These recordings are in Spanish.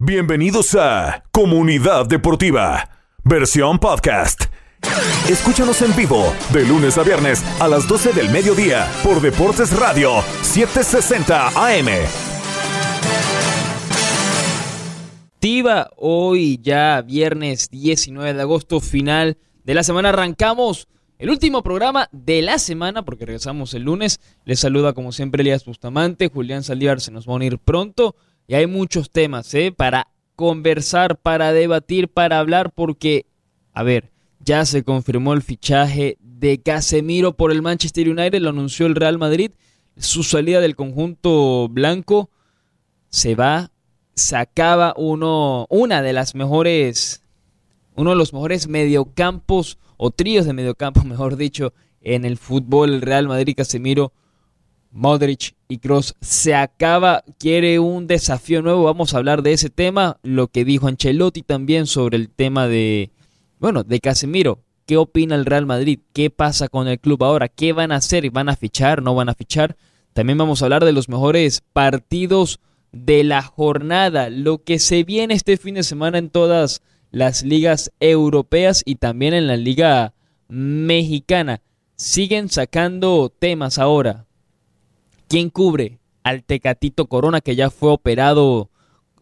Bienvenidos a Comunidad Deportiva, versión podcast. Escúchanos en vivo de lunes a viernes a las 12 del mediodía por Deportes Radio 760 AM. Tiva, hoy ya viernes 19 de agosto, final de la semana, arrancamos el último programa de la semana, porque regresamos el lunes. Les saluda como siempre Elías Bustamante, Julián Saldívar se nos va a unir pronto. Y hay muchos temas ¿eh? para conversar, para debatir, para hablar, porque, a ver, ya se confirmó el fichaje de Casemiro por el Manchester United, lo anunció el Real Madrid. Su salida del conjunto blanco se va, sacaba uno, una de las mejores, uno de los mejores mediocampos o tríos de mediocampo, mejor dicho, en el fútbol. El Real Madrid Casemiro Modric y Cross se acaba, quiere un desafío nuevo, vamos a hablar de ese tema, lo que dijo Ancelotti también sobre el tema de, bueno, de Casemiro, ¿qué opina el Real Madrid? ¿Qué pasa con el club ahora? ¿Qué van a hacer? ¿Van a fichar? ¿No van a fichar? También vamos a hablar de los mejores partidos de la jornada, lo que se viene este fin de semana en todas las ligas europeas y también en la liga mexicana. Siguen sacando temas ahora. ¿Quién cubre al Tecatito Corona que ya fue operado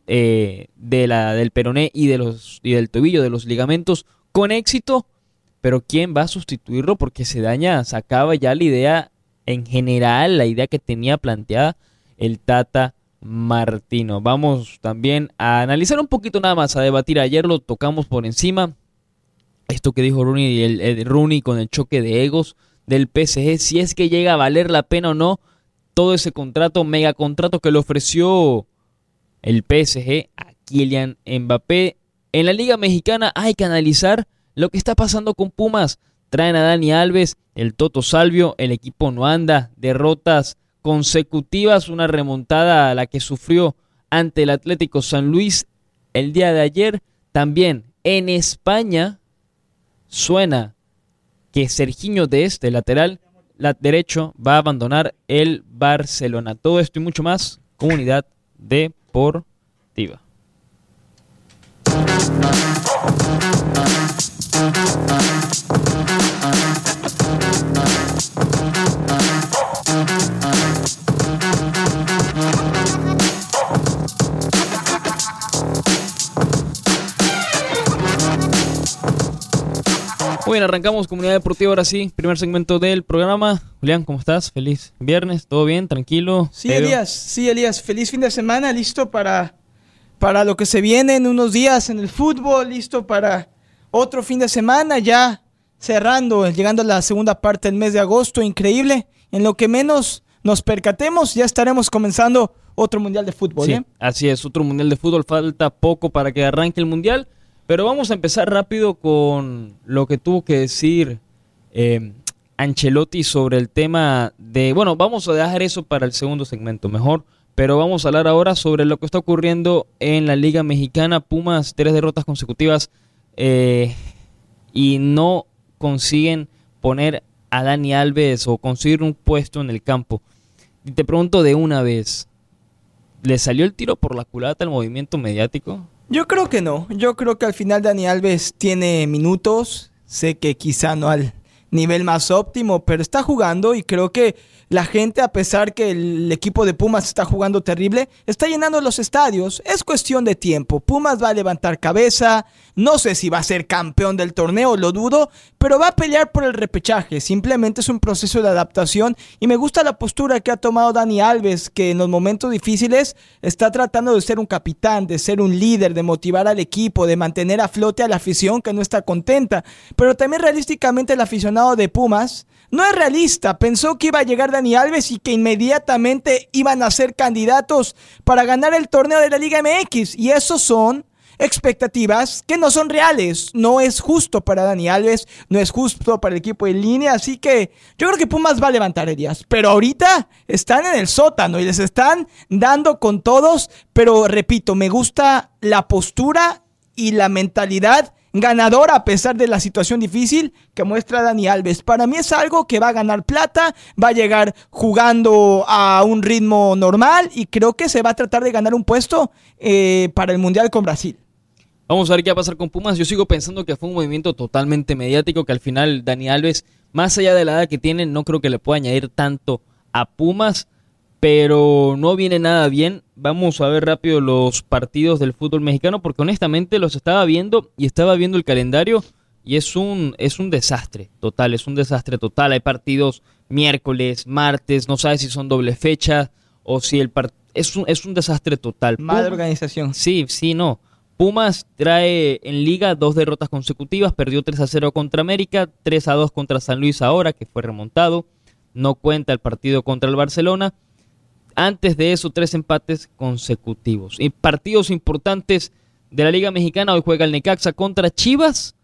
eh, de la, del peroné y, de los, y del tobillo, de los ligamentos, con éxito? Pero ¿quién va a sustituirlo? Porque se daña, se acaba ya la idea en general, la idea que tenía planteada el Tata Martino. Vamos también a analizar un poquito nada más, a debatir. Ayer lo tocamos por encima. Esto que dijo Rooney, el, el Rooney con el choque de egos del PSG, si es que llega a valer la pena o no todo ese contrato, mega contrato que le ofreció el PSG a Kylian Mbappé. En la Liga Mexicana hay que analizar lo que está pasando con Pumas. Traen a Dani Alves, el Toto Salvio, el equipo no anda, derrotas consecutivas, una remontada a la que sufrió ante el Atlético San Luis el día de ayer. También en España suena que Sergiño de este lateral la derecho va a abandonar el Barcelona. Todo esto y mucho más, comunidad deportiva. Bien, arrancamos Comunidad Deportiva ahora sí, primer segmento del programa. Julián, ¿cómo estás? Feliz viernes, ¿todo bien? ¿Tranquilo? Sí, Elías, sí, Elías, feliz fin de semana, listo para, para lo que se viene en unos días en el fútbol, listo para otro fin de semana, ya cerrando, llegando a la segunda parte del mes de agosto, increíble. En lo que menos nos percatemos, ya estaremos comenzando otro Mundial de Fútbol. Sí, ¿eh? así es, otro Mundial de Fútbol, falta poco para que arranque el Mundial. Pero vamos a empezar rápido con lo que tuvo que decir eh, Ancelotti sobre el tema de... Bueno, vamos a dejar eso para el segundo segmento mejor, pero vamos a hablar ahora sobre lo que está ocurriendo en la Liga Mexicana. Pumas, tres derrotas consecutivas eh, y no consiguen poner a Dani Alves o conseguir un puesto en el campo. Y te pregunto de una vez, ¿le salió el tiro por la culata al movimiento mediático? Yo creo que no. Yo creo que al final Dani Alves tiene minutos. Sé que quizá no al nivel más óptimo, pero está jugando y creo que la gente, a pesar que el equipo de Pumas está jugando terrible, está llenando los estadios. Es cuestión de tiempo. Pumas va a levantar cabeza. No sé si va a ser campeón del torneo, lo dudo, pero va a pelear por el repechaje. Simplemente es un proceso de adaptación y me gusta la postura que ha tomado Dani Alves, que en los momentos difíciles está tratando de ser un capitán, de ser un líder, de motivar al equipo, de mantener a flote a la afición que no está contenta. Pero también realísticamente el aficionado de Pumas no es realista. Pensó que iba a llegar Dani Alves y que inmediatamente iban a ser candidatos para ganar el torneo de la Liga MX. Y esos son expectativas que no son reales. No es justo para Dani Alves, no es justo para el equipo en línea. Así que yo creo que Pumas va a levantar heridas. Pero ahorita están en el sótano y les están dando con todos. Pero repito, me gusta la postura y la mentalidad ganador a pesar de la situación difícil que muestra Dani Alves. Para mí es algo que va a ganar plata, va a llegar jugando a un ritmo normal y creo que se va a tratar de ganar un puesto eh, para el Mundial con Brasil. Vamos a ver qué va a pasar con Pumas. Yo sigo pensando que fue un movimiento totalmente mediático, que al final Dani Alves, más allá de la edad que tiene, no creo que le pueda añadir tanto a Pumas, pero no viene nada bien. Vamos a ver rápido los partidos del fútbol mexicano, porque honestamente los estaba viendo y estaba viendo el calendario y es un, es un desastre total, es un desastre total. Hay partidos miércoles, martes, no sabes si son doble fecha o si el partido... Es un, es un desastre total. Mala organización. Sí, sí, no. Pumas trae en liga dos derrotas consecutivas, perdió 3 a 0 contra América, 3 a 2 contra San Luis ahora, que fue remontado, no cuenta el partido contra el Barcelona. Antes de eso, tres empates consecutivos. Y partidos importantes de la Liga Mexicana, hoy juega el Necaxa contra Chivas,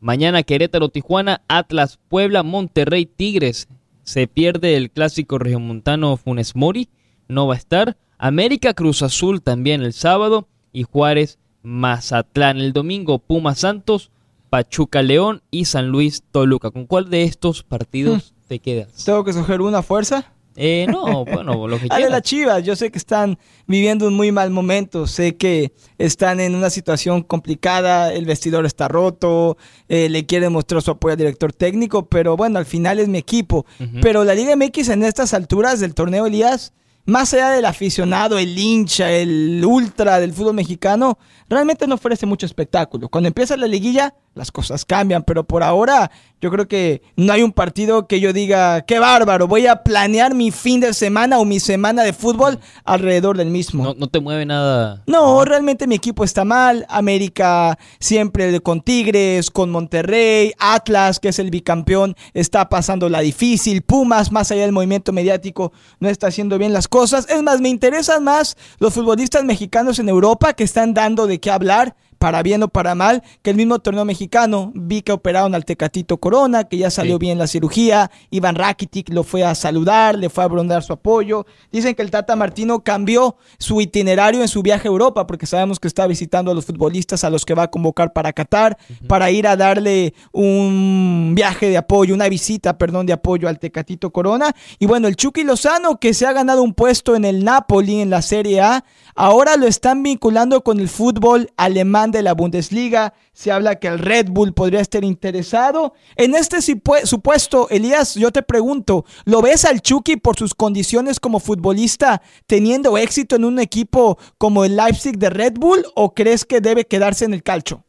mañana Querétaro, Tijuana, Atlas, Puebla, Monterrey, Tigres. Se pierde el clásico regiomontano Funes Mori, no va a estar. América Cruz Azul también el sábado y Juárez Mazatlán. El domingo, Puma Santos, Pachuca León y San Luis Toluca. ¿Con cuál de estos partidos hmm. te quedas? ¿Tengo que escoger una fuerza? Eh, no, bueno, lo que quieras. de las Chivas, yo sé que están viviendo un muy mal momento, sé que están en una situación complicada, el vestidor está roto, eh, le quiere mostrar su apoyo al director técnico, pero bueno, al final es mi equipo. Pero la Liga MX en estas alturas del torneo Elías más allá del aficionado, el hincha, el ultra del fútbol mexicano, realmente no ofrece mucho espectáculo. Cuando empieza la liguilla, las cosas cambian, pero por ahora yo creo que no hay un partido que yo diga, qué bárbaro, voy a planear mi fin de semana o mi semana de fútbol alrededor del mismo. No, te mueve nada. No, realmente mi equipo está mal. América siempre con Tigres, con Monterrey, Atlas, que es el bicampeón, está pasando la difícil. Pumas, más allá del movimiento mediático, no está haciendo bien las cosas. Es más, me interesan más los futbolistas mexicanos en Europa que están dando de qué hablar para bien o para mal, que el mismo torneo mexicano, vi que operaron al Tecatito Corona, que ya salió bien la cirugía, Iván Rakitic lo fue a saludar, le fue a brindar su apoyo. Dicen que el Tata Martino cambió su itinerario en su viaje a Europa, porque sabemos que está visitando a los futbolistas a los que va a convocar para Qatar, para ir a darle un viaje de apoyo, una visita, perdón, de apoyo al Tecatito Corona. Y bueno, el Chucky Lozano, que se ha ganado un puesto en el Napoli en la Serie A, ahora lo están vinculando con el fútbol alemán de la Bundesliga. Se habla que el Red Bull podría estar interesado. En este supuesto, Elías, yo te pregunto, ¿lo ves al Chucky por sus condiciones como futbolista teniendo éxito en un equipo como el Leipzig de Red Bull o crees que debe quedarse en el calcho?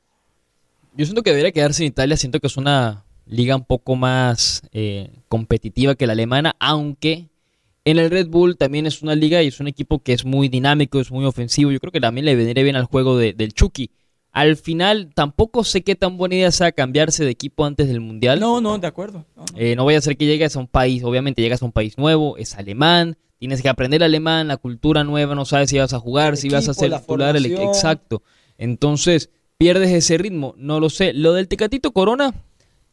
Yo siento que debería quedarse en Italia, siento que es una liga un poco más eh, competitiva que la alemana, aunque en el Red Bull también es una liga y es un equipo que es muy dinámico, es muy ofensivo. Yo creo que también le vendría bien al juego del Chucky. Al final, tampoco sé qué tan buena idea sea cambiarse de equipo antes del Mundial. No, no, de acuerdo. No, eh, vaya a ser que llegues a un país, obviamente llegas a un país nuevo, es alemán, tienes que aprender alemán, la cultura nueva, no sabes si vas a jugar, si vas a ser titular. El, exacto. Entonces, pierdes ese ritmo, no lo sé. Lo del Tecatito Corona,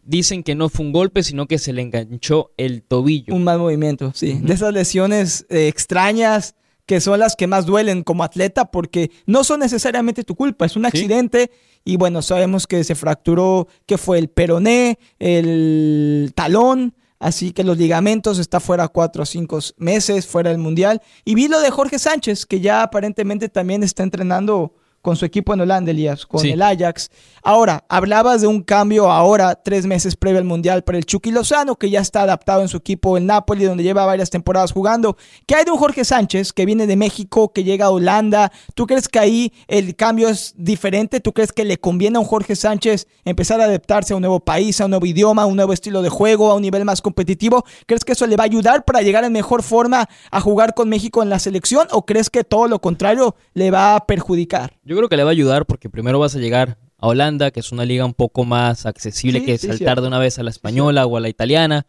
dicen que no fue un golpe, sino que se le enganchó el tobillo. Un mal movimiento, sí. De esas lesiones eh, extrañas que son las que más duelen como atleta porque no son necesariamente tu culpa, es un accidente y bueno, sabemos que se fracturó, que fue el peroné, el talón, así que los ligamentos está fuera cuatro o cinco meses, fuera del mundial. Y vi lo de Jorge Sánchez, que ya aparentemente también está entrenando con su equipo en Holanda, Elías, con el Ajax. Ahora, hablabas de un cambio ahora, tres meses previo al Mundial para el Chucky Lozano, que ya está adaptado en su equipo en Napoli, donde lleva varias temporadas jugando. ¿Qué hay de un Jorge Sánchez que viene de México, que llega a Holanda? ¿Tú crees que ahí el cambio es diferente? ¿Tú crees que le conviene a un Jorge Sánchez empezar a adaptarse a un nuevo país, a un nuevo idioma, a un nuevo estilo de juego, a un nivel más competitivo? ¿Crees que eso le va a ayudar para llegar en mejor forma a jugar con México en la selección? ¿O crees que todo lo contrario le va a perjudicar? Yo creo que le va a ayudar porque primero vas a llegar a Holanda, que es una liga un poco más accesible que saltar de una vez a la española o a la italiana.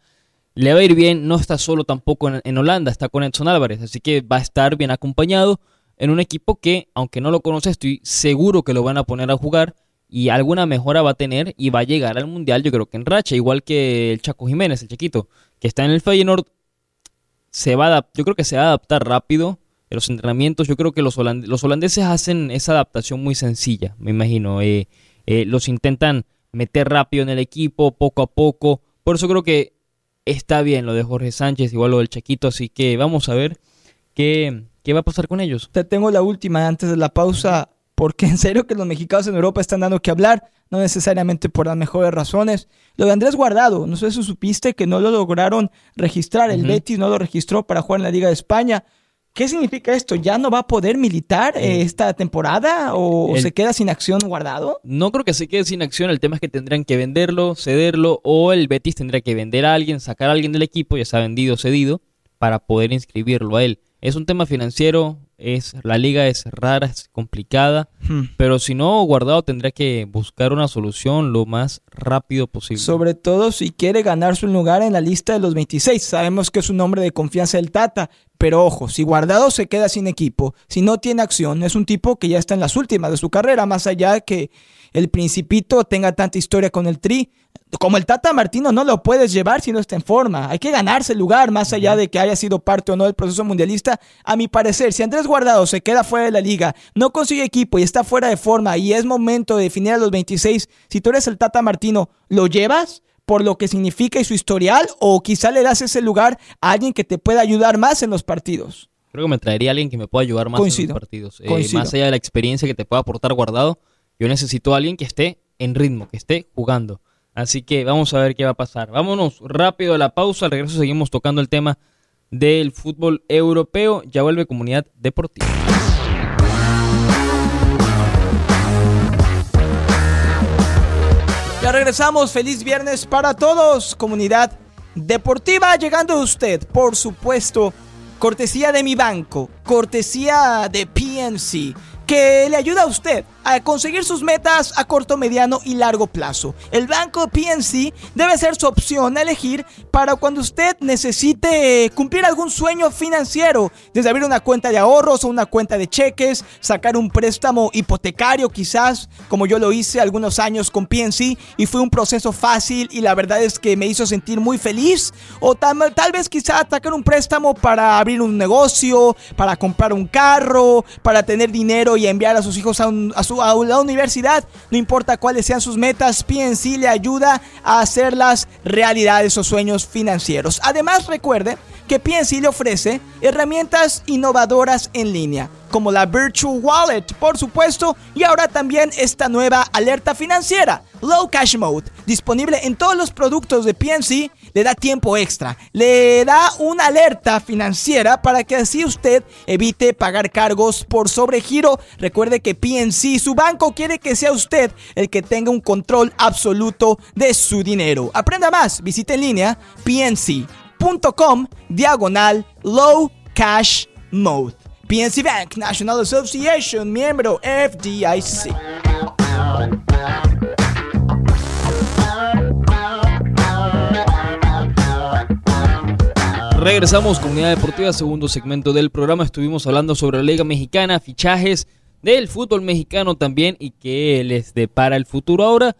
Le va a ir bien, no está solo tampoco en, Holanda, está con Edson Álvarez, así que va a estar bien acompañado en un equipo que, aunque no lo conoce, estoy seguro que lo van a poner a jugar y alguna mejora va a tener y va a llegar al Mundial, yo creo que en racha, igual que el Chaco Jiménez, el chiquito, que está en el Feyenoord, se va a yo creo que se va a adaptar rápido en los entrenamientos. Yo creo que los, los holandeses hacen esa adaptación muy sencilla, me imagino. Eh, eh, los intentan meter rápido en el equipo, poco a poco. Por eso creo que está bien lo de Jorge Sánchez, igual lo del Chaquito, así que vamos a ver qué, qué va a pasar con ellos. Te tengo la última antes de la pausa, porque en serio que los mexicanos en Europa están dando que hablar, no necesariamente por las mejores razones. Lo de Andrés Guardado, no sé si supiste que no lo lograron registrar, el Betis no lo registró para jugar en la Liga de España. ¿Qué significa esto? ¿Ya no va a poder militar eh, esta temporada o se queda sin acción guardado? No creo que se quede sin acción. El tema es que tendrán que venderlo, cederlo o el Betis tendrá que vender a alguien, sacar a alguien del equipo, ya sea vendido o cedido, para poder inscribirlo a él. Es un tema financiero, es la liga es rara, es complicada, hmm. pero si no, Guardado tendrá que buscar una solución lo más rápido posible. Sobre todo si quiere ganar su lugar en la lista de los 26. Sabemos que es un hombre de confianza del Tata, pero ojo, si Guardado se queda sin equipo, si no tiene acción, es un tipo que ya está en las últimas de su carrera, más allá de que el Principito tenga tanta historia con el Tri. Como el Tata Martino no lo puedes llevar si no está en forma. Hay que ganarse el lugar, más allá de que haya sido parte o no del proceso mundialista. A mi parecer, si Andrés Guardado se queda fuera de la liga, no consigue equipo y está fuera de forma y es momento de definir a los 26, si tú eres el Tata Martino, ¿lo llevas? Por lo que significa y su historial o quizá le das ese lugar a alguien que te pueda ayudar más en los partidos. Creo que me traería a alguien que me pueda ayudar más en los partidos. Eh, más allá de la experiencia que te pueda aportar guardado, yo necesito a alguien que esté en ritmo, que esté jugando. Así que vamos a ver qué va a pasar. Vámonos rápido a la pausa. Al regreso seguimos tocando el tema del fútbol europeo. Ya vuelve comunidad deportiva. Ya regresamos. Feliz viernes para todos. Comunidad deportiva llegando a usted, por supuesto. Cortesía de mi banco, cortesía de PNC que le ayuda a usted a conseguir sus metas a corto, mediano y largo plazo. El banco PNC debe ser su opción a elegir para cuando usted necesite cumplir algún sueño financiero, desde abrir una cuenta de ahorros o una cuenta de cheques, sacar un préstamo hipotecario quizás, como yo lo hice algunos años con PNC y fue un proceso fácil y la verdad es que me hizo sentir muy feliz, o tal, tal vez quizás sacar un préstamo para abrir un negocio, para comprar un carro, para tener dinero y enviar a sus hijos a, a su a la universidad. No importa cuáles sean sus metas, PNC le ayuda a hacerlas realidad esos sueños financieros. Además, recuerde que PNC le ofrece herramientas innovadoras en línea, como la Virtual Wallet, por supuesto, y ahora también esta nueva alerta financiera, Low Cash Mode, disponible en todos los productos de PNC le da tiempo extra, le da una alerta financiera para que así usted evite pagar cargos por sobregiro. Recuerde que PNC, su banco, quiere que sea usted el que tenga un control absoluto de su dinero. Aprenda más, visite en línea pnc.com diagonal low cash mode. PNC Bank, National Association, miembro FDIC. Regresamos, Comunidad Deportiva, segundo segmento del programa. Estuvimos hablando sobre la Liga Mexicana, fichajes del fútbol mexicano también y qué les depara el futuro ahora,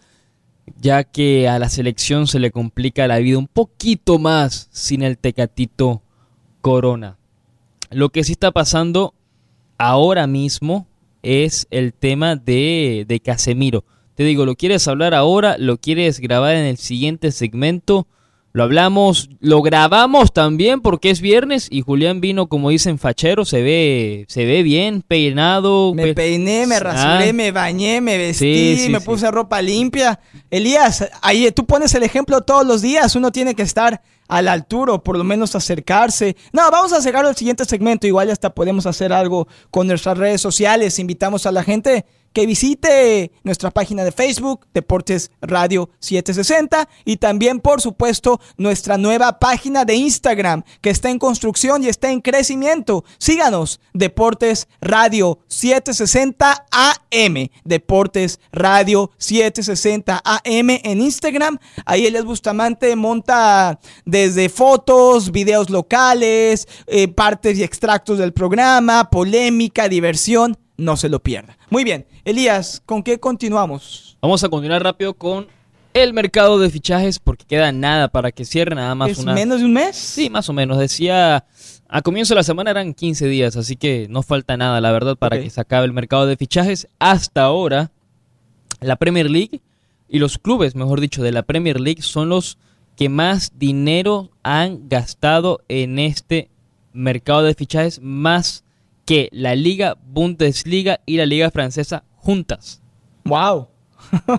ya que a la selección se le complica la vida un poquito más sin el Tecatito Corona. Lo que sí está pasando ahora mismo es el tema de, de Casemiro. Te digo, ¿lo quieres hablar ahora? ¿Lo quieres grabar en el siguiente segmento? Lo hablamos, lo grabamos también porque es viernes y Julián vino, como dicen, fachero, se ve, se ve bien, peinado. Me peiné, me rasuré, ah. me bañé, me vestí, me puse ropa limpia. Elías, ahí tú pones el ejemplo todos los días, uno tiene que estar a la altura o por lo menos acercarse. No, vamos a llegar al siguiente segmento, igual hasta podemos hacer algo con nuestras redes sociales, invitamos a la gente que visite nuestra página de Facebook, Deportes Radio 760, y también, por supuesto, nuestra nueva página de Instagram, que está en construcción y está en crecimiento. Síganos, Deportes Radio 760 AM, Deportes Radio 760 AM en Instagram. Ahí Elias Bustamante monta desde fotos, videos locales, eh, partes y extractos del programa, polémica, diversión no se lo pierda. Muy bien, Elías, ¿con qué continuamos? Vamos a continuar rápido con el mercado de fichajes porque queda nada para que cierre, nada más ¿Es menos de un mes? Sí, más o menos. Decía, a comienzo de la semana eran 15 días, así que no falta nada, la verdad, para que se acabe el mercado de fichajes. Hasta ahora, La Premier League y los clubes, mejor dicho, de la Premier League son los que más dinero han gastado en este mercado de fichajes, más que la Liga Bundesliga y la Liga Francesa juntas. ¡Wow!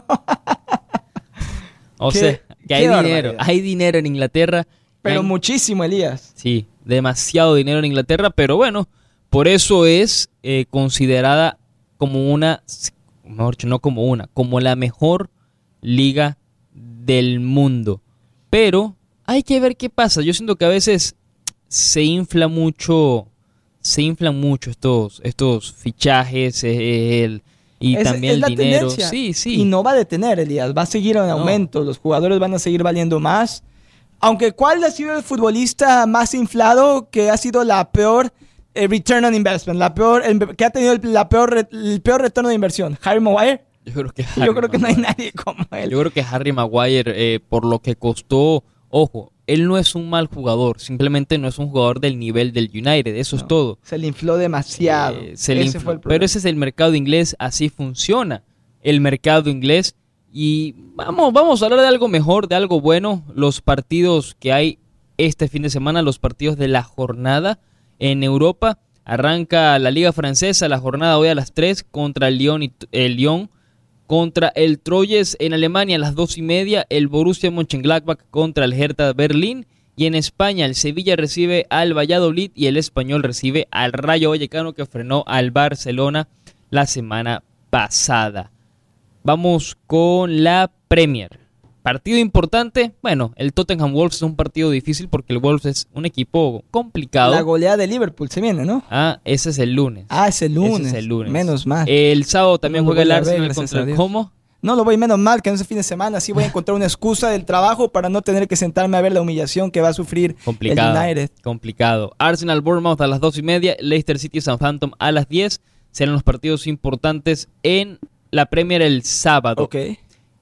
o Qué- sea, que hay dinero, hay dinero en Inglaterra. Pero Hay- muchísimo, Elías. Sí, demasiado dinero en Inglaterra, pero bueno, por eso es eh, considerada como una, mejor dicho, no como una, como la mejor liga del mundo. Pero hay que ver qué pasa. Yo siento que a veces se infla mucho, se inflan mucho estos, estos fichajes eh, el- y Es- también es el dinero. tendencia. Sí, sí. Y no va a detener, Elías. Va a seguir en aumento. Los jugadores van a seguir valiendo más. Aunque, ¿cuál ha sido el futbolista más inflado que ha sido la peor eh, return on investment? La peor, el- que ha tenido el, la peor, el peor retorno de inversión. ¿Harry Maguire? Yo creo que, Yo creo que no hay nadie como él. Yo creo que Harry Maguire, eh, por lo que costó, ojo, él no es un mal jugador, simplemente no es un jugador del nivel del United, eso es todo. Se le infló demasiado. Eh, se le Ese infló. fue el Pero ese es el mercado inglés, así funciona el mercado inglés. Y vamos, vamos a hablar de algo mejor, de algo bueno. Los partidos que hay este fin de semana, los partidos de la jornada en Europa. Arranca la Liga Francesa, la jornada hoy a las 3 contra el Lyon, y, el Lyon contra el Troyes en Alemania a las 2 y media, el Borussia Mönchengladbach contra el Hertha Berlín y en España el Sevilla recibe al Valladolid y el Español recibe al Rayo Vallecano que frenó al Barcelona la semana pasada. Vamos con la Premier. Partido importante, bueno, el Tottenham Wolves es un partido difícil porque el Wolves es un equipo complicado. La goleada de Liverpool se viene, ¿no? Ah, ese es el lunes. Ah, es el lunes. Ese es el lunes. Menos mal. El sábado también No juega el ver, Arsenal contra el. Como. No lo voy menos mal que en ese fin de semana sí voy a encontrar una excusa del trabajo para no tener que sentarme a ver la humillación que va a sufrir Complicado. el United. Complicado. Arsenal Bournemouth a las dos y media, Leicester City Southampton a las 10. Serán los partidos importantes en la Premier el sábado. Ok.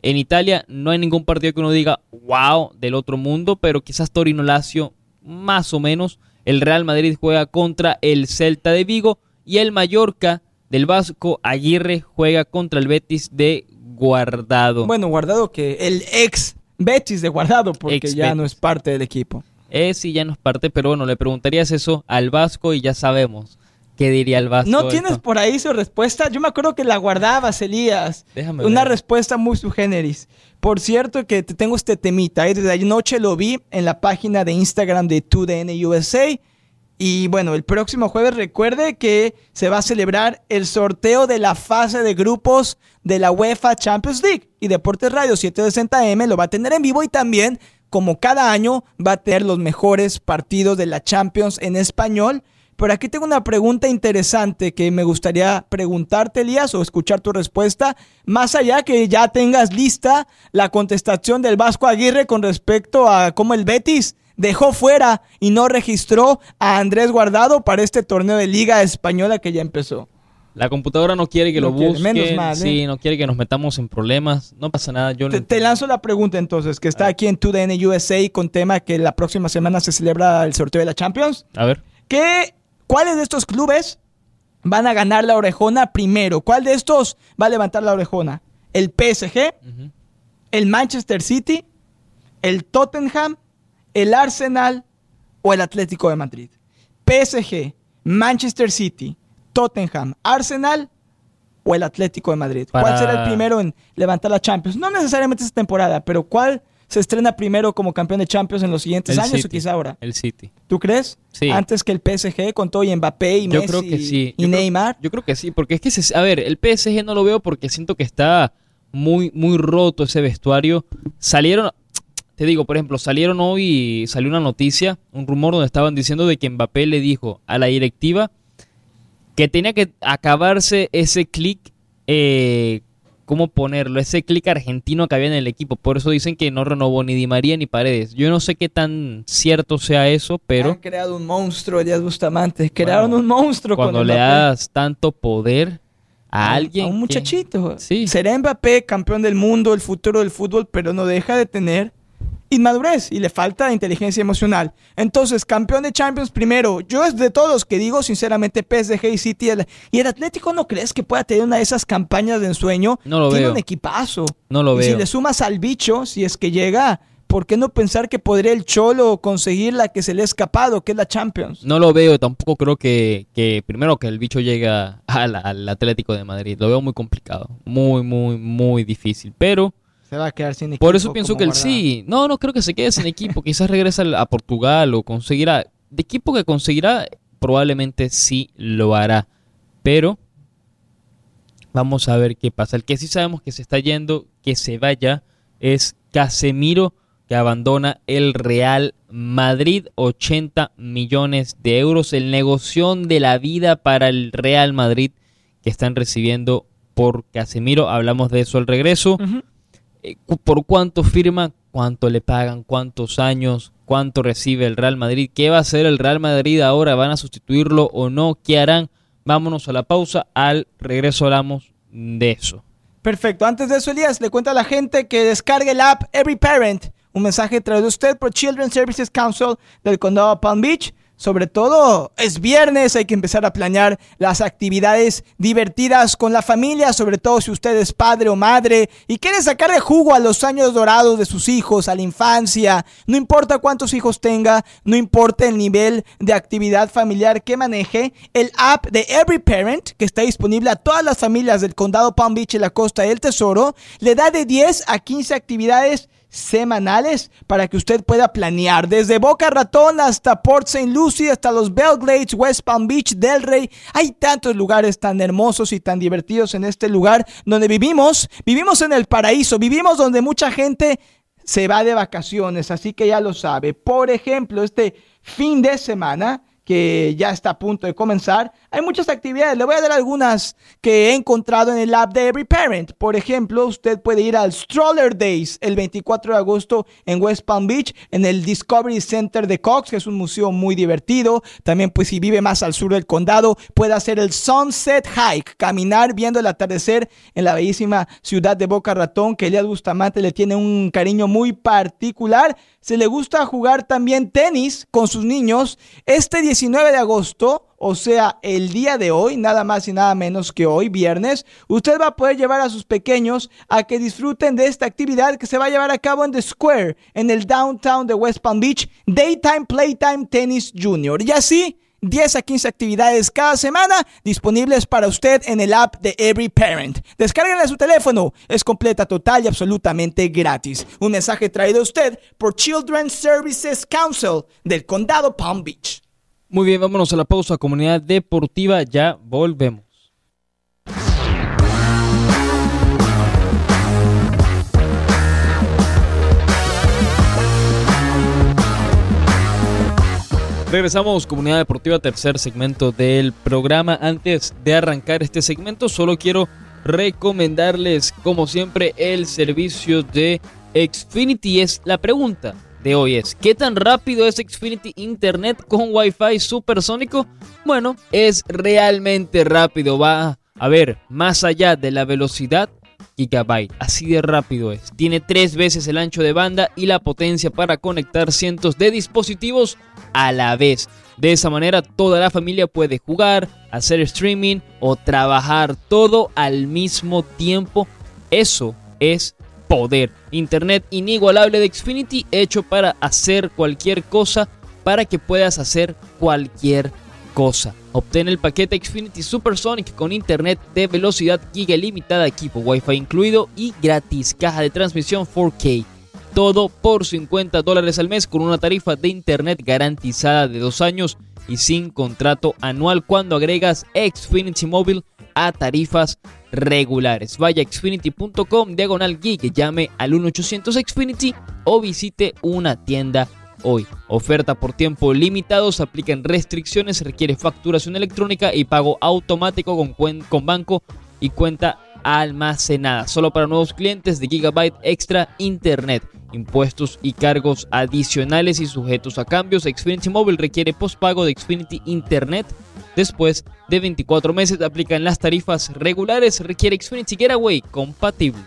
En Italia no hay ningún partido que uno diga wow del otro mundo, pero quizás Torino Lazio más o menos. El Real Madrid juega contra el Celta de Vigo y el Mallorca del Vasco Aguirre juega contra el Betis de Guardado. Bueno, Guardado que el ex Betis de Guardado porque Ex ya no es parte del equipo. Eh, sí, ya no es parte, pero bueno, le preguntarías eso al Vasco y ya sabemos qué diría el Vasco. ¿No tienes esto. por ahí su respuesta? Yo me acuerdo que la guardabas, Elías. Déjame Una ver. respuesta muy su generis. Por cierto que te tengo este temita. ¿eh? Desde anoche lo vi en la página de Instagram de 2DN USA. Y bueno, el próximo jueves recuerde que se va a celebrar el sorteo de la fase de grupos de la UEFA Champions League. Y Deportes Radio 760M lo va a tener en vivo y también, como cada año, va a tener los mejores partidos de la Champions en español. Pero aquí tengo una pregunta interesante que me gustaría preguntarte, Elías, o escuchar tu respuesta, más allá que ya tengas lista la contestación del Vasco Aguirre con respecto a cómo el Betis dejó fuera y no registró a Andrés Guardado para este torneo de Liga Española que ya empezó. La computadora no quiere que No lo busquen. menos mal, ¿eh? Sí, no quiere que nos metamos en problemas. No pasa nada. Yo te lanzo la pregunta entonces, que está aquí en 2DN USA con tema que la próxima semana se celebra el sorteo de la Champions. A ver. ¿Qué, ¿Cuáles de estos clubes van a ganar la orejona primero? ¿Cuál de estos va a levantar la orejona? ¿El PSG? ¿El Manchester City? ¿El Tottenham? ¿El Arsenal? ¿O el Atlético de Madrid? PSG, Manchester City, Tottenham, Arsenal o el Atlético de Madrid. ¿Cuál será el primero en levantar la Champions? No necesariamente esta temporada, pero ¿cuál se estrena primero como campeón de Champions en los siguientes El años o quizá ahora? El City. ¿Tú crees? Sí. Antes que el PSG con todo y Mbappé y Yo Messi creo que sí. y Yo creo- Neymar. yo creo que sí, porque es que, se- a ver, el PSG no lo veo porque siento que está muy, muy roto ese vestuario. Salieron, te digo, por ejemplo, salieron hoy, salió una noticia, un rumor donde estaban diciendo de que Mbappé le dijo a la directiva que tenía que acabarse ese clic, eh, ¿cómo ponerlo? Ese clic argentino que había en el equipo. Por eso dicen que no renovó ni Di María ni Paredes. Yo no sé qué tan cierto sea eso, pero... Han creado un monstruo, Elías Bustamante. Crearon Bueno, un monstruo cuando con le das tanto poder a alguien. A un que- muchachito. Sí. Será Mbappé campeón del mundo, el futuro del fútbol, pero no deja de tener inmadurez y le falta inteligencia emocional. Entonces, campeón de Champions primero. Yo es de todos los que digo, sinceramente, PSG y City. y el Atlético no crees que pueda tener una de esas campañas de ensueño. No lo Tiene veo. un equipazo. No lo y veo. Si le sumas al bicho, si es que llega, ¿por qué no pensar que podría el Cholo conseguir la que se le ha escapado, que es la Champions? No lo veo, tampoco creo que, que primero que el bicho llegue a- al, al Atlético de Madrid. Lo veo muy complicado. Muy, muy, muy difícil. Pero Se va a quedar sin equipo. por eso pienso que sí. No, no creo que se quede sin equipo. Quizás regresa a Portugal o conseguirá. De equipo que conseguirá, probablemente sí lo hará. Pero vamos a ver qué pasa. El que sí sabemos que se está yendo, que se vaya, es Casemiro, que abandona el Real Madrid. 80 millones de euros. El negoción de la vida para el Real Madrid que están recibiendo por Casemiro. Hablamos de eso al regreso. Ujú. Eh, ¿Por cuánto firma? ¿Cuánto le pagan? ¿Cuántos años? ¿Cuánto recibe el Real Madrid? ¿Qué va a hacer el Real Madrid ahora? ¿Van a sustituirlo o no? ¿Qué harán? Vámonos a la pausa. Al regreso hablamos de eso. Perfecto. Antes de eso, Elías, le cuenta a la gente que descargue el app Every Parent. Un mensaje traído usted por Children's Services Council del condado de Palm Beach. Sobre todo, es viernes, hay que empezar a planear las actividades divertidas con la familia, sobre todo si usted es padre o madre y quiere sacarle jugo a los años dorados de sus hijos, a la infancia. No importa cuántos hijos tenga, no importa el nivel de actividad familiar que maneje, el app de Every Parent, que está disponible a todas las familias del condado Palm Beach y la costa del Tesoro, le da de 10 a 15 actividades semanales para que usted pueda planear desde Boca Ratón hasta Port St. Lucie, hasta los Belgrades, West Palm Beach, Delray. Hay tantos lugares tan hermosos y tan divertidos en este lugar donde vivimos. Vivimos en el paraíso, vivimos donde mucha gente se va de vacaciones, así que ya lo sabe. Por ejemplo, este fin de semana que ya está a punto de comenzar, hay muchas actividades. Le voy a dar algunas que he encontrado en el app de Every Parent. Por ejemplo, usted puede ir al Stroller Days el 24 de agosto en West Palm Beach, en el Discovery Center de Cox, que es un museo muy divertido. También, pues, si vive más al sur del condado, puede hacer el Sunset Hike, caminar viendo el atardecer en la bellísima ciudad de Boca Ratón, que Elías Bustamante le tiene un cariño muy particular. Se le gusta jugar también tenis con sus niños. Este 19 de agosto, o sea, el día de hoy, nada más y nada menos que hoy, viernes, usted va a poder llevar a sus pequeños a que disfruten de esta actividad que se va a llevar a cabo en The Square, en el downtown de West Palm Beach, Daytime Playtime Tennis Junior. Y así, 10 a 15 actividades cada semana disponibles para usted en el app de Every Parent. Descárguenla a su teléfono. Es completa, total y absolutamente gratis. Un mensaje traído a usted por Children's Services Council del Condado Palm Beach. Muy bien, vámonos a la pausa. Comunidad deportiva, ya volvemos. Regresamos, comunidad deportiva, tercer segmento del programa. Antes de arrancar este segmento, solo quiero recomendarles, como siempre, el servicio de Xfinity. Es la pregunta de hoy es, ¿qué tan rápido es Xfinity Internet con Wi-Fi supersónico? Bueno, es realmente rápido, va a ver, más allá de la velocidad, gigabyte, así de rápido es. Tiene tres veces el ancho de banda y la potencia para conectar cientos de dispositivos a la vez. De esa manera toda la familia puede jugar, hacer streaming o trabajar todo al mismo tiempo. Eso es poder. Internet inigualable de Xfinity hecho para hacer cualquier cosa para que puedas hacer cualquier cosa. Obtén el paquete Xfinity Supersonic con internet de velocidad giga ilimitada, equipo Wi-Fi incluido y gratis caja de transmisión 4K. Todo por 50 dólares al mes con una tarifa de internet garantizada de dos años y sin contrato anual cuando agregas Xfinity Mobile a tarifas regulares. Vaya a xfinity.com diagonal geek, llame al 1800 Xfinity o visite una tienda hoy. Oferta por tiempo limitado, se aplican restricciones, requiere facturación electrónica y pago automático con, con banco y cuenta almacenada. Solo para nuevos clientes de Gigabyte Extra Internet. Impuestos y cargos adicionales y sujetos a cambios. Xfinity Mobile requiere postpago de Xfinity Internet. Después de 24 meses aplican las tarifas regulares. Requiere Xfinity Getaway compatible.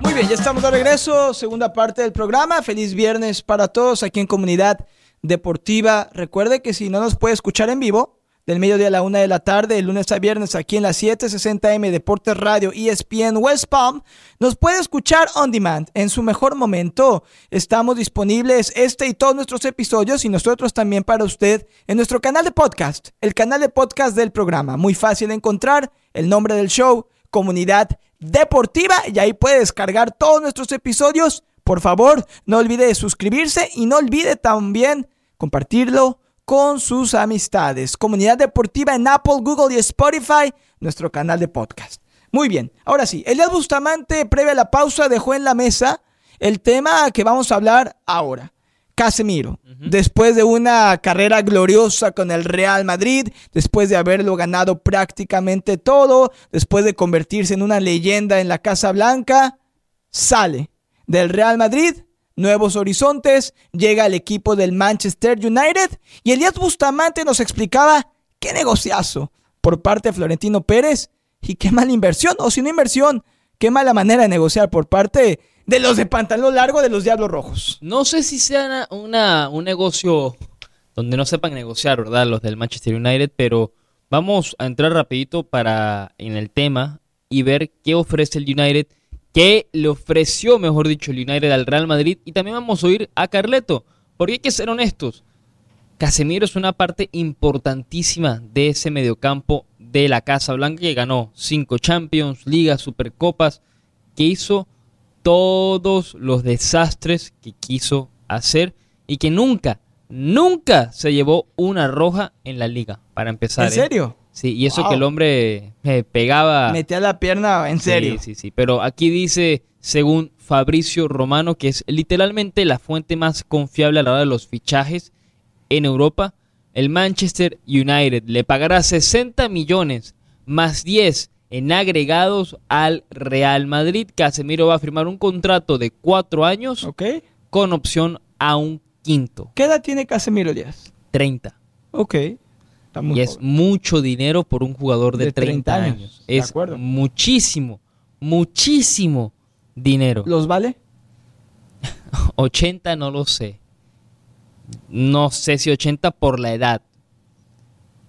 Muy bien, ya estamos de regreso, segunda parte del programa. Feliz viernes para todos aquí en Comunidad Deportiva. Recuerde que si no nos puede escuchar en vivo, del mediodía a la una de la tarde, de lunes a viernes, aquí en la 760M Deportes Radio ESPN West Palm, nos puede escuchar on demand en su mejor momento. Estamos disponibles este y todos nuestros episodios y nosotros también para usted en nuestro canal de podcast, el canal de podcast del programa. Muy fácil de encontrar, el nombre del show, Comunidad Deportiva, y ahí puede descargar todos nuestros episodios. Por favor, no olvide suscribirse y no olvide también compartirlo con sus amistades. Comunidad Deportiva en Apple, Google y Spotify, nuestro canal de podcast. Muy bien, ahora sí, Elias Bustamante, previa a la pausa, dejó en la mesa el tema que vamos a hablar ahora. Casemiro, después de una carrera gloriosa con el Real Madrid, después de haberlo ganado prácticamente todo, después de convertirse en una leyenda en la Casa Blanca, sale del Real Madrid nuevos horizontes, llega al equipo del Manchester United y Elías Bustamante nos explicaba qué negociazo por parte de Florentino Pérez y qué mala inversión, o si no inversión, qué mala manera de negociar por parte de los de pantalón largo de los Diablos Rojos. No sé si sea una, un negocio donde no sepan negociar, ¿verdad? Los del Manchester United, pero vamos a entrar rapidito para en el tema y ver qué ofrece el United que le ofreció, mejor dicho, el United al Real Madrid. Y también vamos a oír a Carleto, porque hay que ser honestos. Casemiro es una parte importantísima de ese mediocampo de la Casa Blanca que ganó cinco Champions, Ligas, Supercopas, que hizo todos los desastres que quiso hacer y que nunca, nunca se llevó una roja en la liga, para empezar. ¿En ¿eh? Sí, y eso que el hombre eh, pegaba. Metía la pierna en serio. Sí, sí, sí. Pero aquí dice, según Fabricio Romano, que es literalmente la fuente más confiable a la hora de los fichajes en Europa, el Manchester United le pagará 60 millones más 10 en agregados al Real Madrid. Casemiro va a firmar un contrato de cuatro años con opción a un quinto. ¿Qué edad tiene Casemiro Díaz? 30. Ok y es mucho dinero por un jugador de, 30, años. Es muchísimo, muchísimo dinero. ¿Los vale? 80 no lo sé. No sé si 80 por la edad.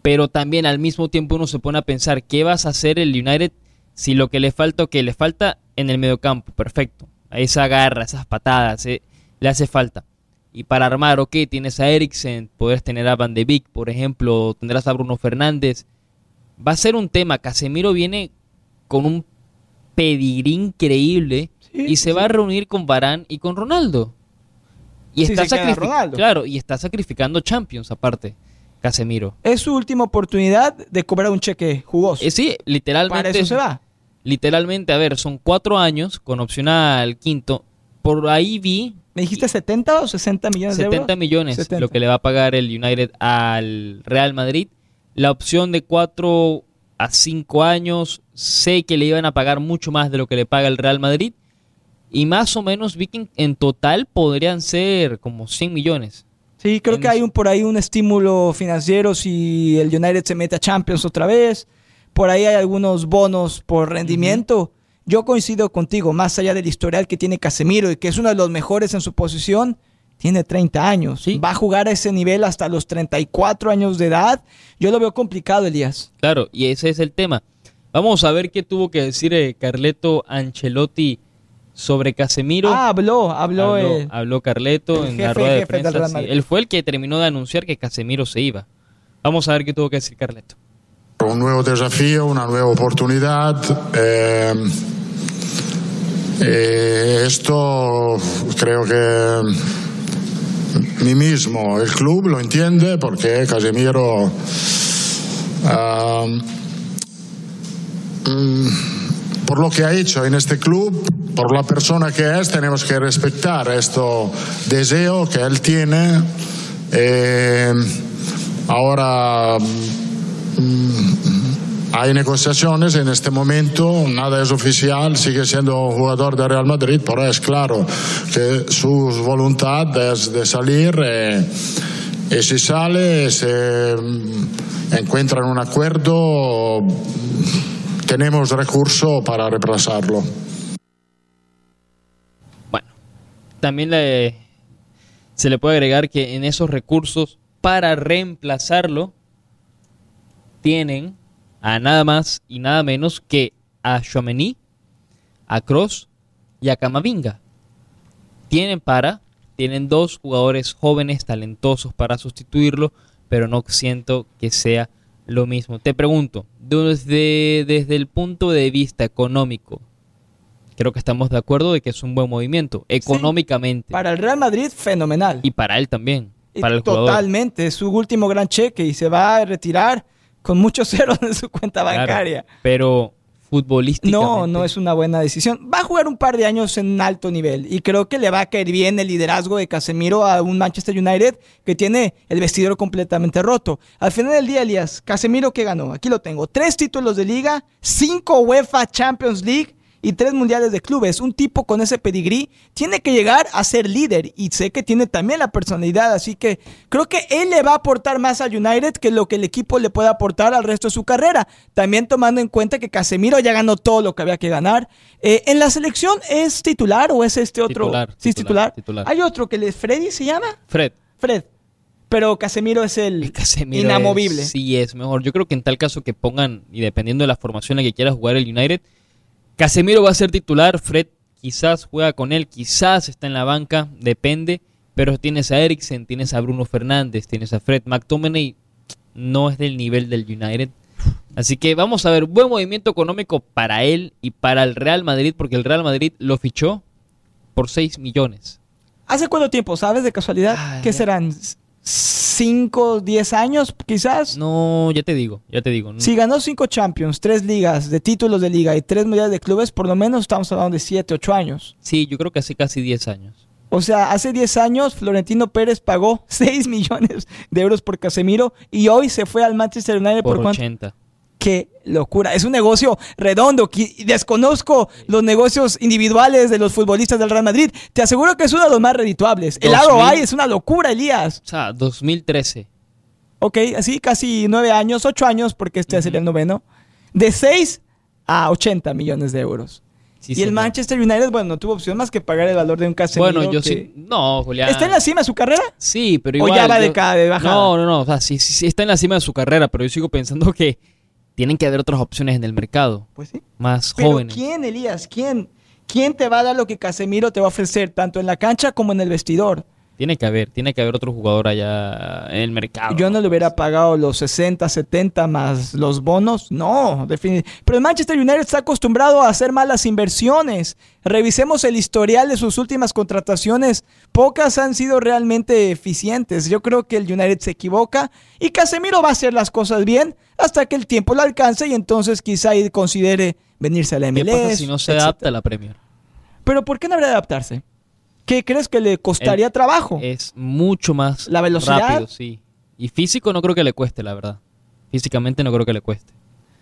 Pero también al mismo tiempo uno se pone a pensar, ¿qué vas a hacer el United si lo que le falta o que le falta en el mediocampo? Perfecto. Esa garra, esas patadas, eh, le hace falta. Y para armar, ok, tienes a Eriksen, puedes tener a Van de Beek, por ejemplo, tendrás a Bruno Fernández. Va a ser un tema. Casemiro viene con un pedigrí increíble y se va a reunir con Barán y con Ronaldo. Y está sacrificando. Claro, y está sacrificando Champions aparte. Casemiro. Es su última oportunidad de cobrar un cheque jugoso. Eh, sí, literalmente. Para eso se va. Literalmente, a ver, son cuatro años con opción al quinto. Por ahí vi ¿Me dijiste 70 o 60 millones de euros? 70 millones lo que le va a pagar el United al Real Madrid. La opción de 4 a 5 años, sé que le iban a pagar mucho más de lo que le paga el Real Madrid. Y más o menos vi que en total podrían ser como 100 millones. Sí, creo que hay un, por ahí un estímulo financiero si el United se mete a Champions otra vez. Por ahí hay algunos bonos por rendimiento. Yo coincido contigo, más allá del historial que tiene Casemiro y que es uno de los mejores en su posición, tiene 30 años. Va a jugar a ese nivel hasta los 34 años de edad. Yo lo veo complicado, Elías. Claro, y ese es el tema. Vamos a ver qué tuvo que decir eh, Carleto Ancelotti sobre Casemiro. Ah, habló, habló. Habló, habló Carleto en la rueda de prensa. Él fue el que terminó de anunciar que Casemiro se iba. Vamos a ver qué tuvo que decir Carleto. Un nuevo desafío, una nueva oportunidad. Eh eh, esto creo que mí mismo, el club lo entiende porque Casemiro mm, por lo que ha hecho en este club, por la persona que es, tenemos que respetar este deseo que él tiene. Eh, ahora mm, hay negociaciones en este momento, nada es oficial, sigue siendo jugador de Real Madrid, pero es claro que su voluntad es de salir eh, y si sale, se mm, encuentra en un acuerdo, tenemos recurso para reemplazarlo. también le, se le puede agregar que en esos recursos para reemplazarlo tienen a nada más y nada menos que a Chouameni, a Cross y a Camavinga. Tienen para, tienen dos jugadores jóvenes, talentosos para sustituirlo, pero no siento que sea lo mismo. Te pregunto, desde, desde el punto de vista económico, creo que estamos de acuerdo de que es un buen movimiento, económicamente. Para el Real Madrid, fenomenal. Y para él también, para el Totalmente, es su último gran cheque y se va a retirar con muchos ceros en su cuenta bancaria. pero futbolísticamente. No, no es una buena decisión. Va a jugar un par de años en alto nivel y creo que le va a caer bien el liderazgo de Casemiro a un Manchester United que tiene el vestidor completamente roto. Al final del día, Elías, Casemiro que ganó, aquí lo tengo, tres títulos de liga, cinco UEFA Champions League y tres mundiales de clubes. Un tipo con ese pedigrí tiene que llegar a ser líder y sé que tiene también la personalidad, así que creo que él le va a aportar más al United que lo que el equipo le puede aportar al resto de su carrera. También tomando en cuenta que Casemiro ya ganó todo lo que había que ganar. Eh, ¿En la selección es titular o es este otro? Titular, sí, titular, Hay otro que le Freddy se llama. Fred. Fred. Pero Casemiro es el, inamovible. sí, es mejor. Yo creo que en tal caso que pongan, y dependiendo de la formación en la que quiera jugar el United, Casemiro va a ser titular, Fred quizás juega con él, quizás está en la banca, depende, pero tienes a Eriksen, tienes a Bruno Fernández, tienes a Fred McTominay, no es del nivel del United. Así que vamos a ver, buen movimiento económico para él y para el Real Madrid, porque el Real Madrid lo fichó por 6 millones. ¿Hace cuánto tiempo, sabes de casualidad? Ah, ¿Qué serán? 5, 10 años, quizás. No, ya te digo, ya te digo. Si ganó 5 Champions, 3 ligas de títulos de liga y 3 mundiales de clubes, por lo menos estamos hablando de 7, 8 años. Sí, yo creo que hace casi 10 años. O sea, hace 10 años Florentino Pérez pagó 6 millones de euros por Casemiro y hoy se fue al Manchester United por, por 80 qué locura. Es un negocio redondo. Desconozco los negocios individuales de los futbolistas del Real Madrid. Te aseguro que es uno de los más redituables. El ROI es una locura, Elías. O sea, 2013. Ok, así casi nueve años, ocho años, porque este sería el noveno. De 6 a 80 millones de euros. y el Manchester United, bueno, no tuvo opción más que pagar el valor de un Casemiro. Bueno, yo sí. No, Julián. ¿Está en la cima de su carrera? Sí, pero igual. ¿O ya va de, cada, de bajada? No, no, no. O sea, sí, sí, está en la cima de su carrera, pero yo sigo pensando que tienen que haber otras opciones en el mercado. Pues sí. Más Pero jóvenes. ¿Quién, Elías? ¿Quién? ¿Quién te va a dar lo que Casemiro te va a ofrecer, tanto en la cancha como en el vestidor? Tiene que haber, tiene que haber otro jugador allá en el mercado. Yo no le hubiera pagado los 60, 70 más los bonos. No, definitivamente. Pero el Manchester United está acostumbrado a hacer malas inversiones. Revisemos el historial de sus últimas contrataciones. Pocas han sido realmente eficientes. Yo creo que el United se equivoca y Casemiro va a hacer las cosas bien hasta que el tiempo lo alcance y entonces quizá considere venirse a la MLS. ¿Qué pasa si no se adapta a la Premier? Pero ¿por qué no habría de adaptarse? ¿Qué crees que le costaría trabajo? Es mucho más la velocidad. rápido, sí. Y físico no creo que le cueste, la verdad. Físicamente no creo que le cueste.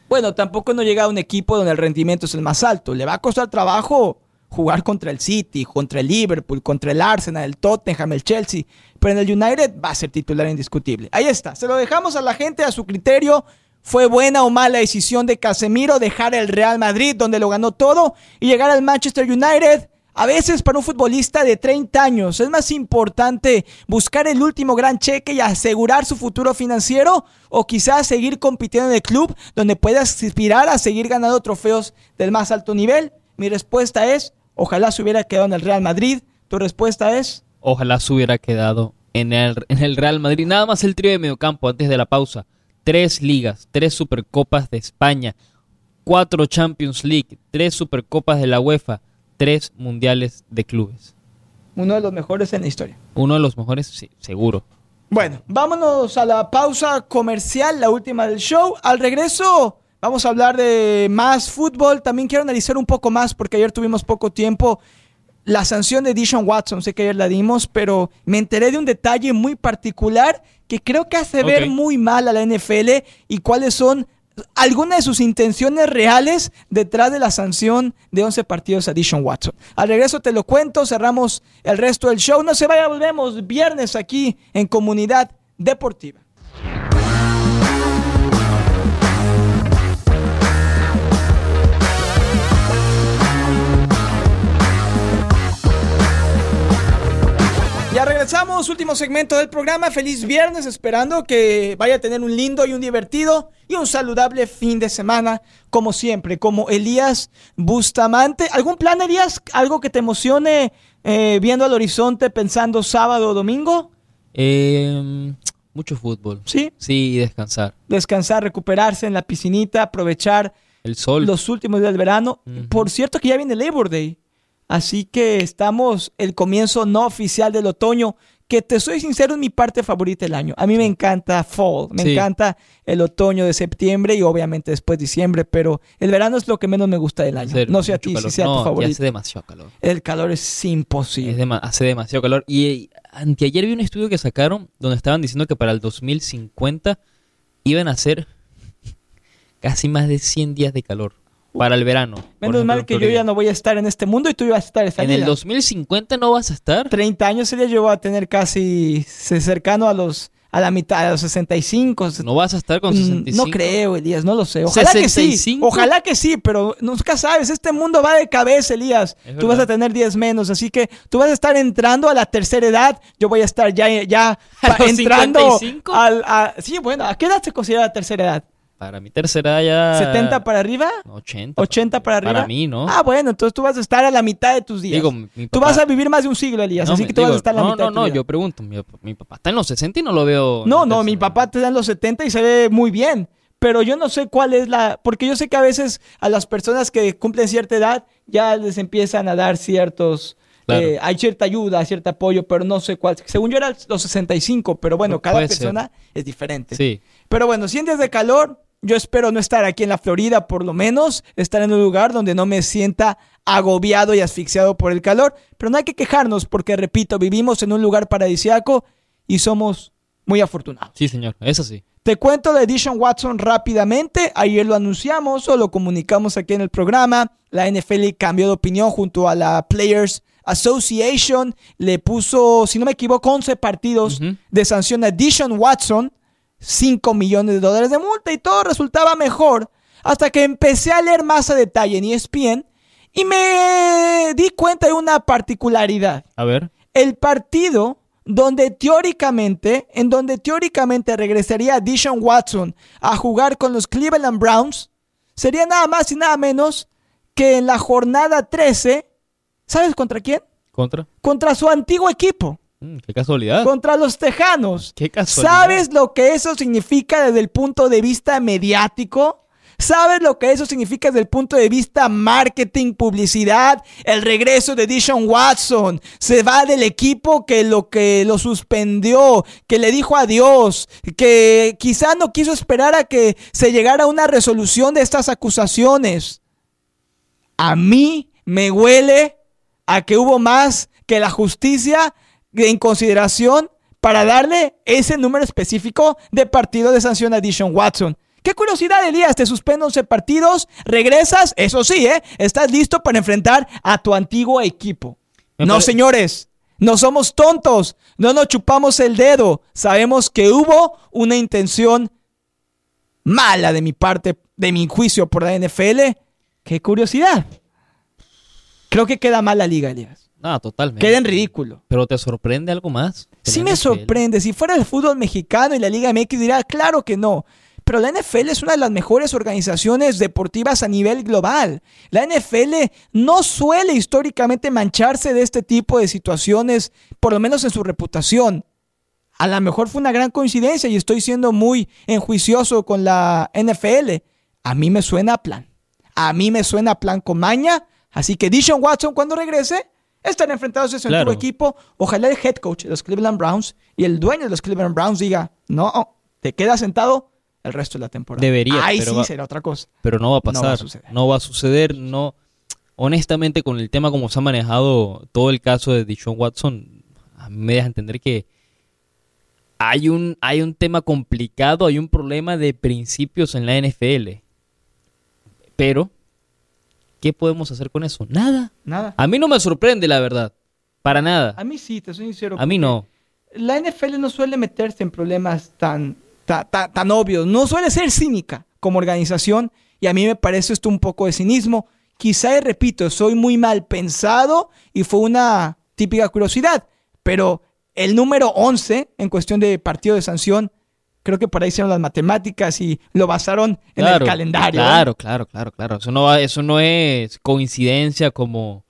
Bueno, tampoco no llega a un equipo donde el rendimiento es el más alto. Le va a costar trabajo jugar contra el City, contra el Liverpool, contra el Arsenal, el Tottenham, el Chelsea. Pero en el United va a ser titular indiscutible. Ahí está. Se lo dejamos a la gente a su criterio. ¿Fue buena o mala decisión de Casemiro dejar el Real Madrid, donde lo ganó todo, y llegar al Manchester United? A veces para un futbolista de 30 años es más importante buscar el último gran cheque y asegurar su futuro financiero o quizás seguir compitiendo en el club donde puedas aspirar a seguir ganando trofeos del más alto nivel. Mi respuesta es, ojalá se hubiera quedado en el Real Madrid. Tu respuesta es... Ojalá se hubiera quedado en el, en el Real Madrid. Nada más el trío de mediocampo antes de la pausa. Tres ligas, tres supercopas de España, cuatro Champions League, tres supercopas de la UEFA tres mundiales de clubes. Uno de los mejores en la historia. Uno de los mejores, sí, seguro. Bueno, vámonos a la pausa comercial, la última del show. Al regreso vamos a hablar de más fútbol. También quiero analizar un poco más porque ayer tuvimos poco tiempo. La sanción de Dishon Watson, sé que ayer la dimos, pero me enteré de un detalle muy particular que creo que hace ver muy mal a la NFL y cuáles son alguna de sus intenciones reales detrás de la sanción de 11 partidos a Dishon Watson. Al regreso te lo cuento, cerramos el resto del show. No se vaya, volvemos viernes aquí en Comunidad Deportiva. Último segmento del programa. Feliz viernes, esperando que vaya a tener un lindo y un divertido y un saludable fin de semana, como siempre, como Elías Bustamante. ¿Algún plan, Elías? ¿Algo que te emocione eh, viendo al horizonte pensando sábado o domingo? Eh, mucho fútbol. Sí. Sí, y descansar. Descansar, recuperarse en la piscinita, aprovechar El sol. los últimos días del verano. Por cierto que ya viene Labor Day. Así que estamos el comienzo no oficial del otoño, que te soy sincero es mi parte favorita del año. A mí me encanta fall, me Sí. encanta el otoño de septiembre y obviamente después diciembre, pero el verano es lo que menos me gusta del año. No sé a ti si sea no, tu favorito. hace demasiado calor. El calor es imposible. Es hace demasiado calor. Y eh, anteayer vi un estudio que sacaron donde estaban diciendo que para el 2050 iban a ser casi más de 100 días de calor para el verano. Menos ejemplo, mal que yo ya no voy a estar en este mundo y tú ibas a estar esta En el vida. 2050 no vas a estar. 30 años sería yo voy a tener casi se- cercano a los a la mitad, a los 65. No vas a estar con Mm, 65. No creo, Elías, no lo sé. Ojalá que sí. 65. Ojalá que sí, pero nunca sabes. Este mundo va de cabeza, Elías. Es Tú vas a tener 10 menos, así que tú vas a estar entrando a la tercera edad. Yo voy a estar ya, ya ¿A entrando 55? al. a- sí, bueno, ¿a qué edad se considera la tercera edad? Para mi tercera edad ya... ¿70 para arriba? 80. 80 para arriba. Para mí, ¿no? Ah, bueno, entonces tú vas a estar a la mitad de tus días. Digo, mi- tú vas a vivir más de un siglo, Elías, No, así que tú vas a estar a la no, mitad no, no, vida. yo pregunto. Mi, mi papá está en los 60 y no lo veo... No, no, mi papá da en los 70 y se ve muy bien. Pero yo no sé cuál es la. Porque yo sé que a veces a las personas que cumplen cierta edad ya les empiezan a dar ciertos. Claro. eh, hay cierta ayuda, cierto apoyo, pero no sé cuál. Según yo era los 65, pero bueno, cada ser. persona es diferente. Sí. Pero bueno, 100 días de calor. Yo espero no estar aquí en la Florida, por lo menos, estar en un lugar donde no me sienta agobiado y asfixiado por el calor. Pero no hay que quejarnos porque, repito, vivimos en un lugar paradisiaco y somos muy afortunados. Sí, señor. Eso sí. Te cuento de Edition Watson rápidamente. Ayer lo anunciamos o lo comunicamos aquí en el programa. La NFL cambió de opinión junto a la Players Association. Le puso, si no me equivoco, 11 partidos de sanción a Edition Watson. 5 millones de dólares de multa y todo resultaba mejor. Hasta que empecé a leer más a detalle en ESPN y me di cuenta de una particularidad A ver. el partido donde teóricamente, en donde teóricamente regresaría Dishon Watson a jugar con los Cleveland Browns, sería nada más y nada menos que en la jornada 13, ¿sabes contra quién? Contra. Contra su antiguo equipo, Mm, qué casualidad. contra los Tejanos. Qué casualidad. ¿Sabes lo que eso significa desde el punto de vista mediático? ¿Sabes lo que eso significa desde el punto de vista marketing, publicidad? El regreso de Dishon Watson. Se va del equipo que lo que lo suspendió, que le dijo adiós, que quizá no quiso esperar a que se llegara a una resolución de estas acusaciones. A mí me huele a que hubo más que la justicia en consideración para darle ese número específico de partido de sanción a Dishon Watson. Qué curiosidad, Elías, te suspendo 11 partidos, regresas, eso sí, ¿eh? Estás listo para enfrentar a tu antiguo equipo. Me no, señores, no somos tontos, no nos chupamos el dedo, sabemos que hubo una intención mala de mi parte, de mi juicio por la NFL. Qué curiosidad. Creo que queda mal la liga, Elías. No, totalmente. Queda en ridículo. Pero te sorprende algo más. Sí me sorprende. Si fuera el fútbol mexicano y la Liga MX diría, claro que no. Pero la NFL es una de las mejores organizaciones deportivas a nivel global. La NFL no suele históricamente mancharse de este tipo de situaciones, por lo menos en su reputación. A lo mejor fue una gran coincidencia y estoy siendo muy enjuicioso con la NFL. A mí me suena a plan. A mí me suena a plan con maña. Así que Dishon Watson cuando regrese estarán enfrentados a su Claro. antiguo equipo. Ojalá el head coach de los Cleveland Browns y el dueño de los Cleveland Browns diga, no, te quedas sentado el resto de la temporada. Debería, Ahí pero sí va- será otra cosa. Pero no va a No va a pasar. suceder. No va a suceder. No. Honestamente, con el tema como se ha manejado todo el caso de Deshaun Watson, a mí me deja entender que hay un, hay un tema complicado, hay un problema de principios en la NFL. Pero, ¿qué podemos hacer con eso? Nada. Nada. A mí no me sorprende, la verdad. Para nada. A mí sí, te soy sincero. A mí no. la NFL no suele meterse en problemas tan, ta- ta- tan, obvios, no suele ser cínica como organización y a mí me parece esto un poco de cinismo. Quizá, y repito, soy muy mal pensado y fue una típica curiosidad, pero el número 11 en cuestión de partido de sanción. Creo que por ahí hicieron las matemáticas y lo basaron en el calendario. Claro, claro, claro, claro. Eso no, eso no es coincidencia como,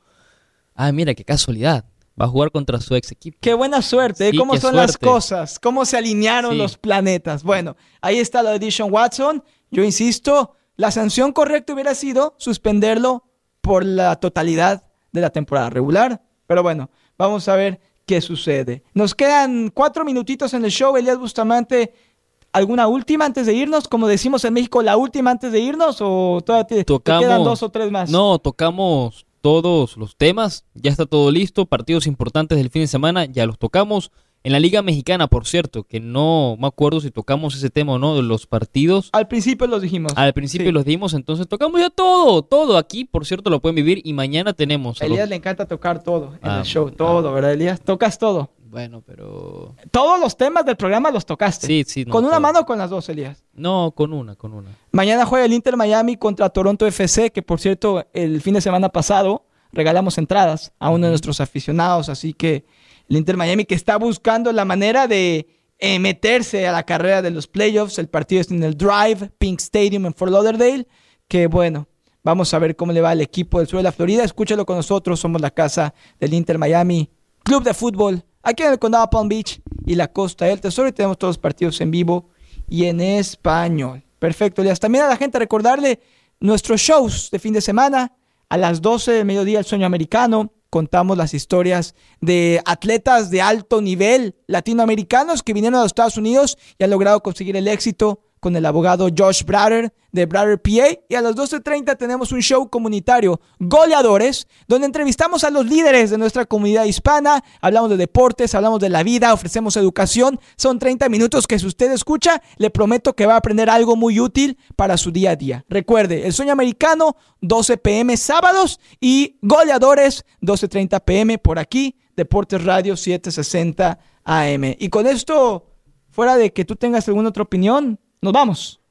ah, mira, qué casualidad. Va a jugar contra su ex equipo. Qué buena suerte. ¿eh? ¿Cómo son las cosas? ¿Cómo se alinearon los planetas? Bueno, ahí está la edición Watson. Yo insisto, la sanción correcta hubiera sido suspenderlo por la totalidad de la temporada regular. Pero bueno, vamos a ver qué sucede. Nos quedan cuatro minutitos en el show. Elías Bustamante, ¿alguna última antes de irnos? Como decimos en México, ¿la última antes de irnos? ¿O todavía te, quedan dos o tres más? No, tocamos todos los temas. Ya está todo listo. Partidos importantes del fin de semana, ya los tocamos. En la Liga Mexicana, por cierto, que no me acuerdo si tocamos ese tema o no de los partidos. Al principio los dijimos. Al principio los dimos, entonces tocamos ya todo, todo. Aquí, por cierto, lo pueden vivir y mañana tenemos. A Elías le encanta tocar todo en el ah, show, todo, ¿verdad, Elías? Tocas todo. Bueno, pero. Todos los temas del programa los tocaste. Sí, sí. ¿Con una mano o con las dos, Elías? No, con una, con una. Mañana juega el Inter Miami contra Toronto FC, que por cierto, el fin de semana pasado regalamos entradas a uno de nuestros aficionados, así que el Inter Miami que está buscando la manera de eh, meterse a la carrera de los playoffs. El partido es en el Drive, Pink Stadium en Fort Lauderdale. Que bueno, vamos a ver cómo le va al equipo del sur de la Florida. Escúchalo con nosotros, somos la casa del Inter Miami, club de fútbol, aquí en el condado Palm Beach y la costa del Tesoro. Y tenemos todos los partidos en vivo y en español. Perfecto, Elias. También a la gente recordarle nuestros shows de fin de semana a las 12 del mediodía, el sueño americano contamos las historias de atletas de alto nivel latinoamericanos que vinieron a los Estados Unidos y han logrado conseguir el éxito con el abogado Josh Brader de Brader PA. Y a las 12.30 tenemos un show comunitario, Goleadores, donde entrevistamos a los líderes de nuestra comunidad hispana. Hablamos de deportes, hablamos de la vida, ofrecemos educación. Son 30 minutos que si usted escucha, le prometo que va a aprender algo muy útil para su día a día. Recuerde, el sueño americano, 12 pm sábados y Goleadores, 12.30 pm por aquí, Deportes Radio 760 AM. Y con esto, fuera de que tú tengas alguna otra opinión, nos vamos.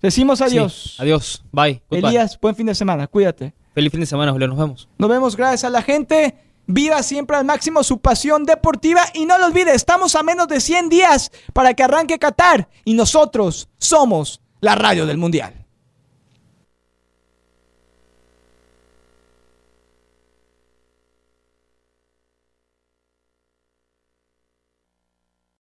Decimos adiós. adiós. Bye. Elías, buen fin de semana. Cuídate. Feliz fin de semana, Julio. Nos vemos. Nos vemos. Gracias a la gente. Viva siempre al máximo su pasión deportiva y no lo olvide, estamos a menos de 100 días para que arranque Qatar y nosotros somos la radio del Mundial.